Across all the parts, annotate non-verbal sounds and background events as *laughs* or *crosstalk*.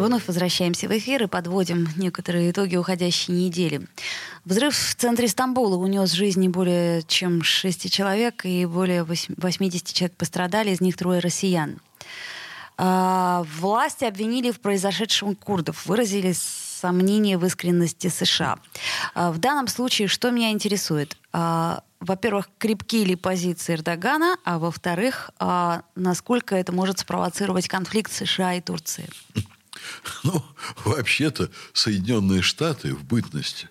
Вновь возвращаемся в эфир и подводим некоторые итоги уходящей недели. Взрыв в центре Стамбула унес жизни более чем 6 человек, и более 80 человек пострадали, из них трое россиян. А, власти обвинили в произошедшем курдов, выразили сомнения в искренности США. А, в данном случае что меня интересует? А, во-первых, крепкие ли позиции Эрдогана, а во-вторых, насколько это может спровоцировать конфликт США и Турции? *laughs* Ну, вообще-то Соединенные Штаты в бытности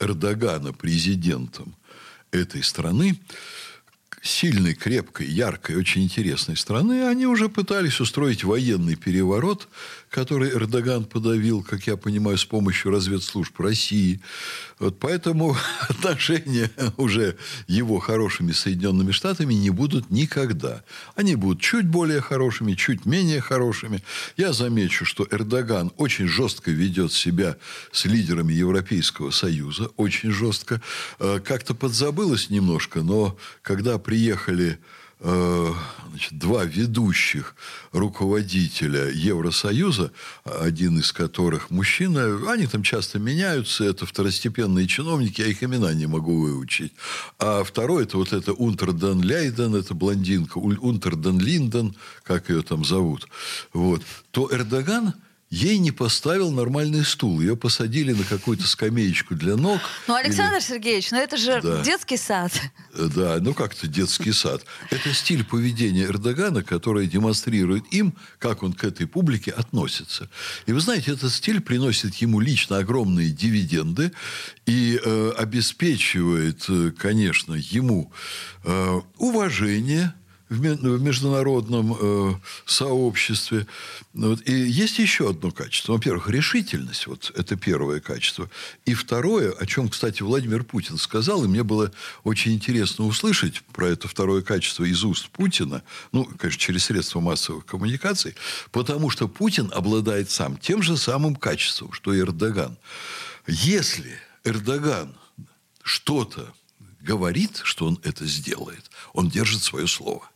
Эрдогана президентом этой страны сильной, крепкой, яркой, очень интересной страны, они уже пытались устроить военный переворот, который Эрдоган подавил, как я понимаю, с помощью разведслужб России. Вот поэтому *laughs* отношения уже его хорошими Соединенными Штатами не будут никогда. Они будут чуть более хорошими, чуть менее хорошими. Я замечу, что Эрдоган очень жестко ведет себя с лидерами Европейского Союза, очень жестко. Э, как-то подзабылось немножко, но когда приехали э, значит, два ведущих руководителя Евросоюза, один из которых мужчина, они там часто меняются, это второстепенные чиновники, я их имена не могу выучить. А второй, это вот это Унтерден Лейден, это блондинка, Унтерден Линден, как ее там зовут. Вот. То Эрдоган ей не поставил нормальный стул. Ее посадили на какую-то скамеечку для ног. Ну, Александр или... Сергеевич, ну это же да. детский сад. Да, ну как-то детский сад. Это стиль поведения Эрдогана, который демонстрирует им, как он к этой публике относится. И вы знаете, этот стиль приносит ему лично огромные дивиденды и э, обеспечивает, э, конечно, ему э, уважение в международном э, сообществе. Вот. И есть еще одно качество. Во-первых, решительность. Вот это первое качество. И второе, о чем, кстати, Владимир Путин сказал, и мне было очень интересно услышать про это второе качество из уст Путина, ну, конечно, через средства массовых коммуникаций, потому что Путин обладает сам тем же самым качеством, что и Эрдоган. Если Эрдоган что-то говорит, что он это сделает, он держит свое слово.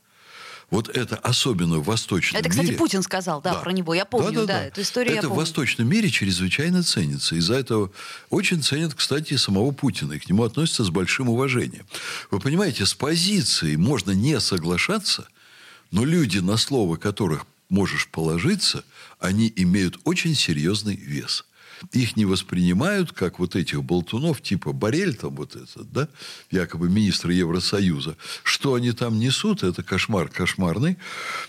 Вот это особенно в восточном мире... Это, кстати, Путин сказал, да, да, про него. Я помню, да, да, да. эту историю Это я помню. в восточном мире чрезвычайно ценится. Из-за этого очень ценят, кстати, самого Путина. И к нему относятся с большим уважением. Вы понимаете, с позицией можно не соглашаться, но люди, на слово которых можешь положиться, они имеют очень серьезный вес – их не воспринимают как вот этих болтунов, типа Борель, там вот этот, да, якобы министр Евросоюза. Что они там несут, это кошмар кошмарный.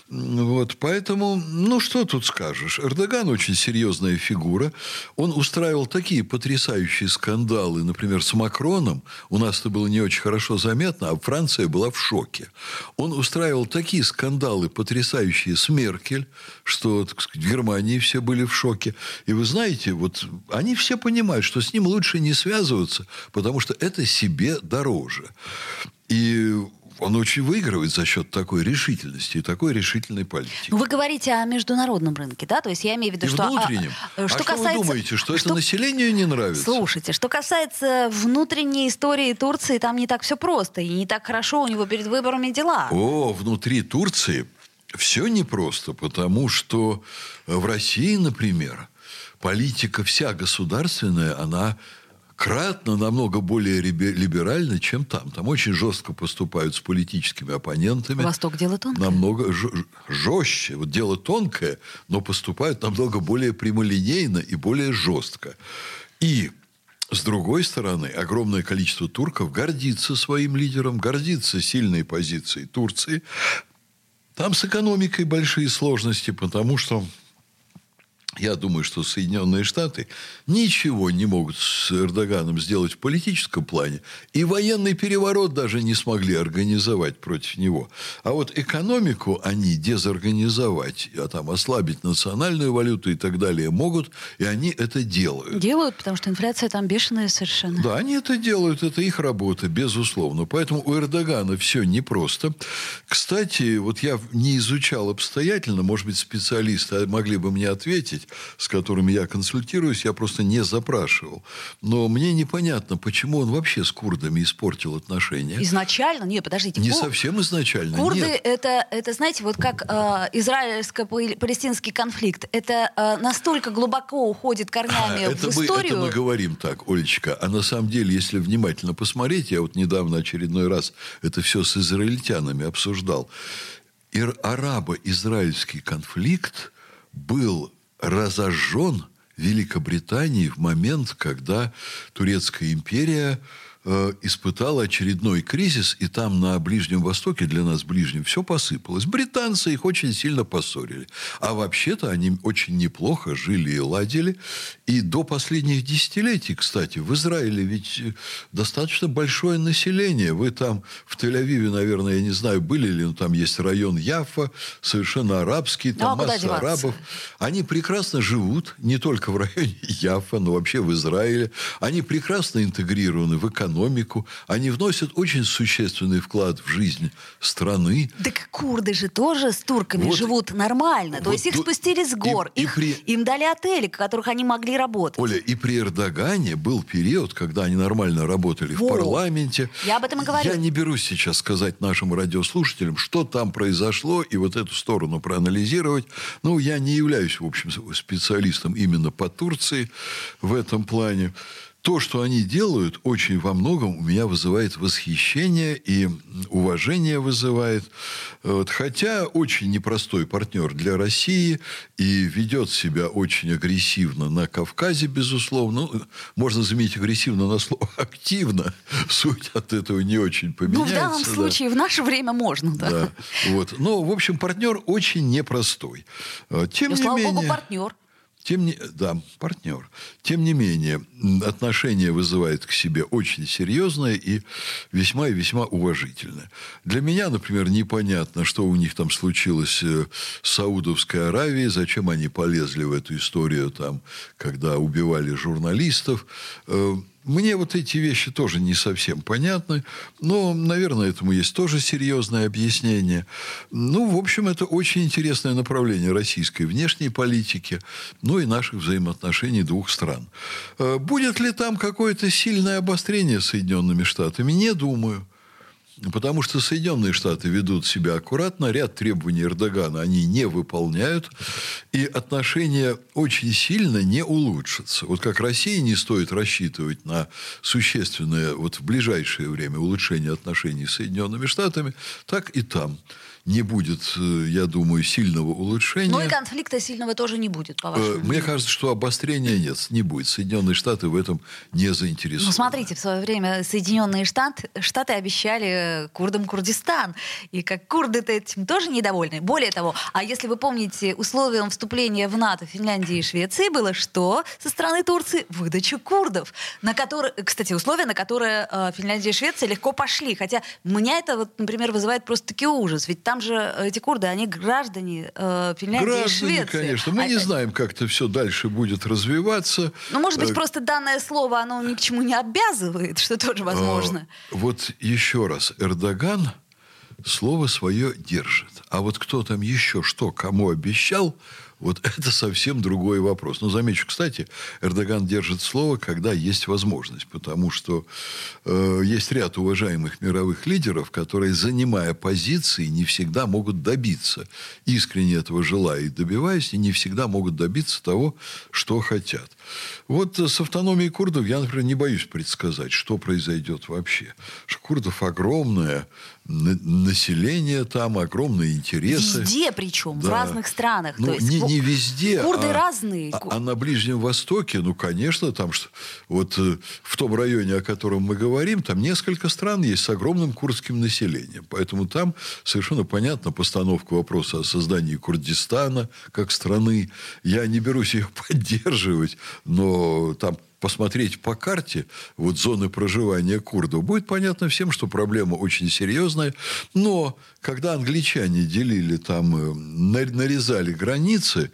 Вот, поэтому, ну, что тут скажешь. Эрдоган очень серьезная фигура. Он устраивал такие потрясающие скандалы, например, с Макроном. У нас это было не очень хорошо заметно, а Франция была в шоке. Он устраивал такие скандалы потрясающие с Меркель, что, так сказать, в Германии все были в шоке. И вы знаете, вот они все понимают, что с ним лучше не связываться, потому что это себе дороже. И он очень выигрывает за счет такой решительности и такой решительной политики. Ну, вы говорите о международном рынке, да? То есть я имею в виду, и что... внутреннем. А, а что, что касается... вы думаете, что, что это населению не нравится? Слушайте, что касается внутренней истории Турции, там не так все просто. И не так хорошо у него перед выборами дела. О, внутри Турции все непросто, потому что в России, например, политика вся государственная, она кратно намного более либеральна, чем там. Там очень жестко поступают с политическими оппонентами. Восток дело тонкое. Намного жестче. Вот дело тонкое, но поступают намного более прямолинейно и более жестко. И с другой стороны, огромное количество турков гордится своим лидером, гордится сильной позицией Турции. Там с экономикой большие сложности, потому что я думаю, что Соединенные Штаты ничего не могут с Эрдоганом сделать в политическом плане. И военный переворот даже не смогли организовать против него. А вот экономику они дезорганизовать, а там ослабить национальную валюту и так далее могут. И они это делают. Делают, потому что инфляция там бешеная совершенно. Да, они это делают. Это их работа, безусловно. Поэтому у Эрдогана все непросто. Кстати, вот я не изучал обстоятельно, может быть, специалисты могли бы мне ответить, с которыми я консультируюсь, я просто не запрашивал. Но мне непонятно, почему он вообще с курдами испортил отношения. Изначально? Нет, подождите. Не Кур... совсем изначально, Курды нет. Это, это, знаете, вот как э, израильско-палестинский конфликт. Это э, настолько глубоко уходит корнями а, это в мы, историю. Это мы говорим так, Олечка. А на самом деле, если внимательно посмотреть, я вот недавно очередной раз это все с израильтянами обсуждал. Арабо-израильский конфликт был разожжен Великобританией в момент, когда Турецкая империя Э, испытала очередной кризис, и там на Ближнем Востоке, для нас ближнем, все посыпалось. Британцы их очень сильно поссорили. А вообще-то они очень неплохо жили и ладили. И до последних десятилетий, кстати, в Израиле ведь достаточно большое население. Вы там в Тель-Авиве, наверное, я не знаю, были ли, но там есть район Яфа, совершенно арабский, там ну, а масса арабов. Они прекрасно живут, не только в районе *laughs* Яфа, но вообще в Израиле. Они прекрасно интегрированы в экономику экономику. Они вносят очень существенный вклад в жизнь страны. Так курды же тоже с турками вот, живут нормально. То вот, есть их спустили с гор. И, их, и при... Им дали отели, в которых они могли работать. Оля, и при Эрдогане был период, когда они нормально работали Во. в парламенте. Я об этом и говорю. Я не берусь сейчас сказать нашим радиослушателям, что там произошло, и вот эту сторону проанализировать. Ну, я не являюсь, в общем, специалистом именно по Турции в этом плане то, что они делают, очень во многом у меня вызывает восхищение и уважение вызывает. Вот. Хотя очень непростой партнер для России и ведет себя очень агрессивно на Кавказе, безусловно. Ну, можно заметить агрессивно на слово *laughs* активно. Суть от этого не очень поменяется. Ну, в данном да. случае в наше время можно, да. да. Вот. Но, в общем, партнер очень непростой. Тем Но, не слава менее... богу, партнер. Тем не, да, партнер. Тем не менее, отношение вызывает к себе очень серьезное и весьма и весьма уважительное. Для меня, например, непонятно, что у них там случилось э, с Саудовской Аравией, зачем они полезли в эту историю, там, когда убивали журналистов. Мне вот эти вещи тоже не совсем понятны, но, наверное, этому есть тоже серьезное объяснение. Ну, в общем, это очень интересное направление российской внешней политики, ну и наших взаимоотношений двух стран. Э, будет ли там какое-то сильное обострение с Соединенными Штатами? Не думаю. Потому что Соединенные Штаты ведут себя аккуратно, ряд требований Эрдогана они не выполняют, и отношения очень сильно не улучшатся. Вот как России не стоит рассчитывать на существенное вот в ближайшее время улучшение отношений с Соединенными Штатами, так и там не будет, э, я думаю, сильного улучшения. Ну и конфликта сильного тоже не будет, по вашему э, Мне кажется, что обострения нет, не будет. Соединенные Штаты в этом не заинтересованы. Ну, смотрите, в свое время Соединенные Штаты, Штаты обещали курдам Курдистан. И как курды-то этим тоже недовольны. Более того, а если вы помните, условием вступления в НАТО Финляндии и Швеции было что? Со стороны Турции выдача курдов. На которые, кстати, условия, на которые э, Финляндия и Швеция легко пошли. Хотя меня это, вот, например, вызывает просто-таки ужас. Ведь там там же эти курды, они граждане э, Финляндии граждане, и Швеции. конечно. Мы а не это... знаем, как это все дальше будет развиваться. Ну, может быть, э, просто данное слово, оно ни к чему не обязывает, *laughs* что тоже возможно. А, вот еще раз, Эрдоган слово свое держит. А вот кто там еще что кому обещал, вот *laughs* это совсем другой вопрос. Но замечу, кстати, Эрдоган держит слово, когда есть возможность, потому что э, есть ряд уважаемых мировых лидеров, которые, занимая позиции, не всегда могут добиться, искренне этого желая и добиваясь, и не всегда могут добиться того, что хотят. Вот с автономией курдов я, например, не боюсь предсказать, что произойдет вообще. Что курдов огромное население там, огромные интересы. Везде причем, да. в разных странах. Ну, То есть не, не везде. Курды а, разные. А, а на Ближнем Востоке, ну, конечно, там что... Вот э, в том районе, о котором мы говорим, там несколько стран есть с огромным курдским населением. Поэтому там совершенно понятна постановка вопроса о создании Курдистана как страны. Я не берусь *laughs* ее поддерживать, но там посмотреть по карте вот зоны проживания курдов, будет понятно всем, что проблема очень серьезная. Но когда англичане делили там, э, нарезали границы,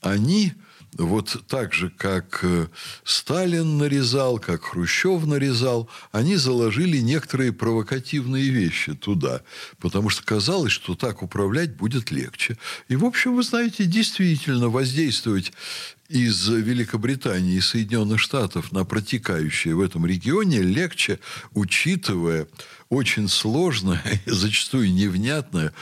они вот так же, как э, Сталин нарезал, как Хрущев нарезал, они заложили некоторые провокативные вещи туда, потому что казалось, что так управлять будет легче. И, в общем, вы знаете, действительно воздействовать из Великобритании и Соединенных Штатов на протекающее в этом регионе легче, учитывая очень сложное *laughs* зачастую невнятное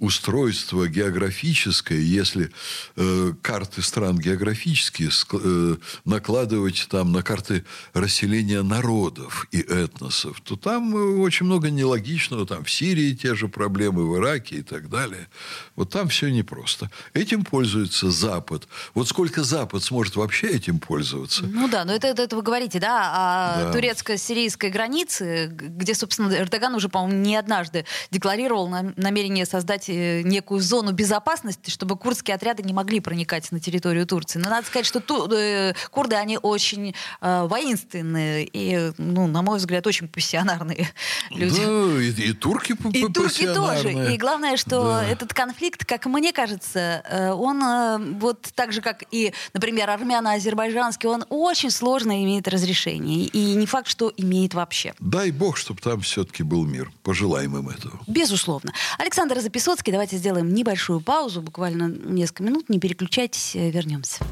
устройство географическое, если э, карты стран географические э, накладывать там на карты расселения народов и этносов, то там э, очень много нелогичного. Там в Сирии те же проблемы, в Ираке и так далее. Вот там все непросто. Этим пользуется Запад. Вот сколько Запад сможет вообще этим пользоваться? Ну да, но это, это, это вы говорите, да, о да. турецко-сирийской границе, где, собственно, Эрдоган уже, по-моему, не однажды декларировал намерение создать э, некую зону безопасности, чтобы курдские отряды не могли проникать на территорию Турции. Но надо сказать, что ту, э, курды, они очень э, воинственные и, ну, на мой взгляд, очень пассионарные *laughs* люди. Да, и, и турки И турки тоже. И главное, что да. этот конфликт, как мне кажется, э, он э, вот так же, как и, например, армяно-азербайджанский, он очень сложно имеет разрешение. И не факт, что имеет вообще. Дай бог, чтобы там все-таки был мир. Пожелаем им этого. Безусловно. Александр Записоцкий, давайте сделаем небольшую паузу, буквально несколько минут. Не переключайтесь, э, вернемся.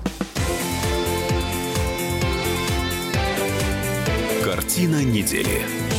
Картина недели.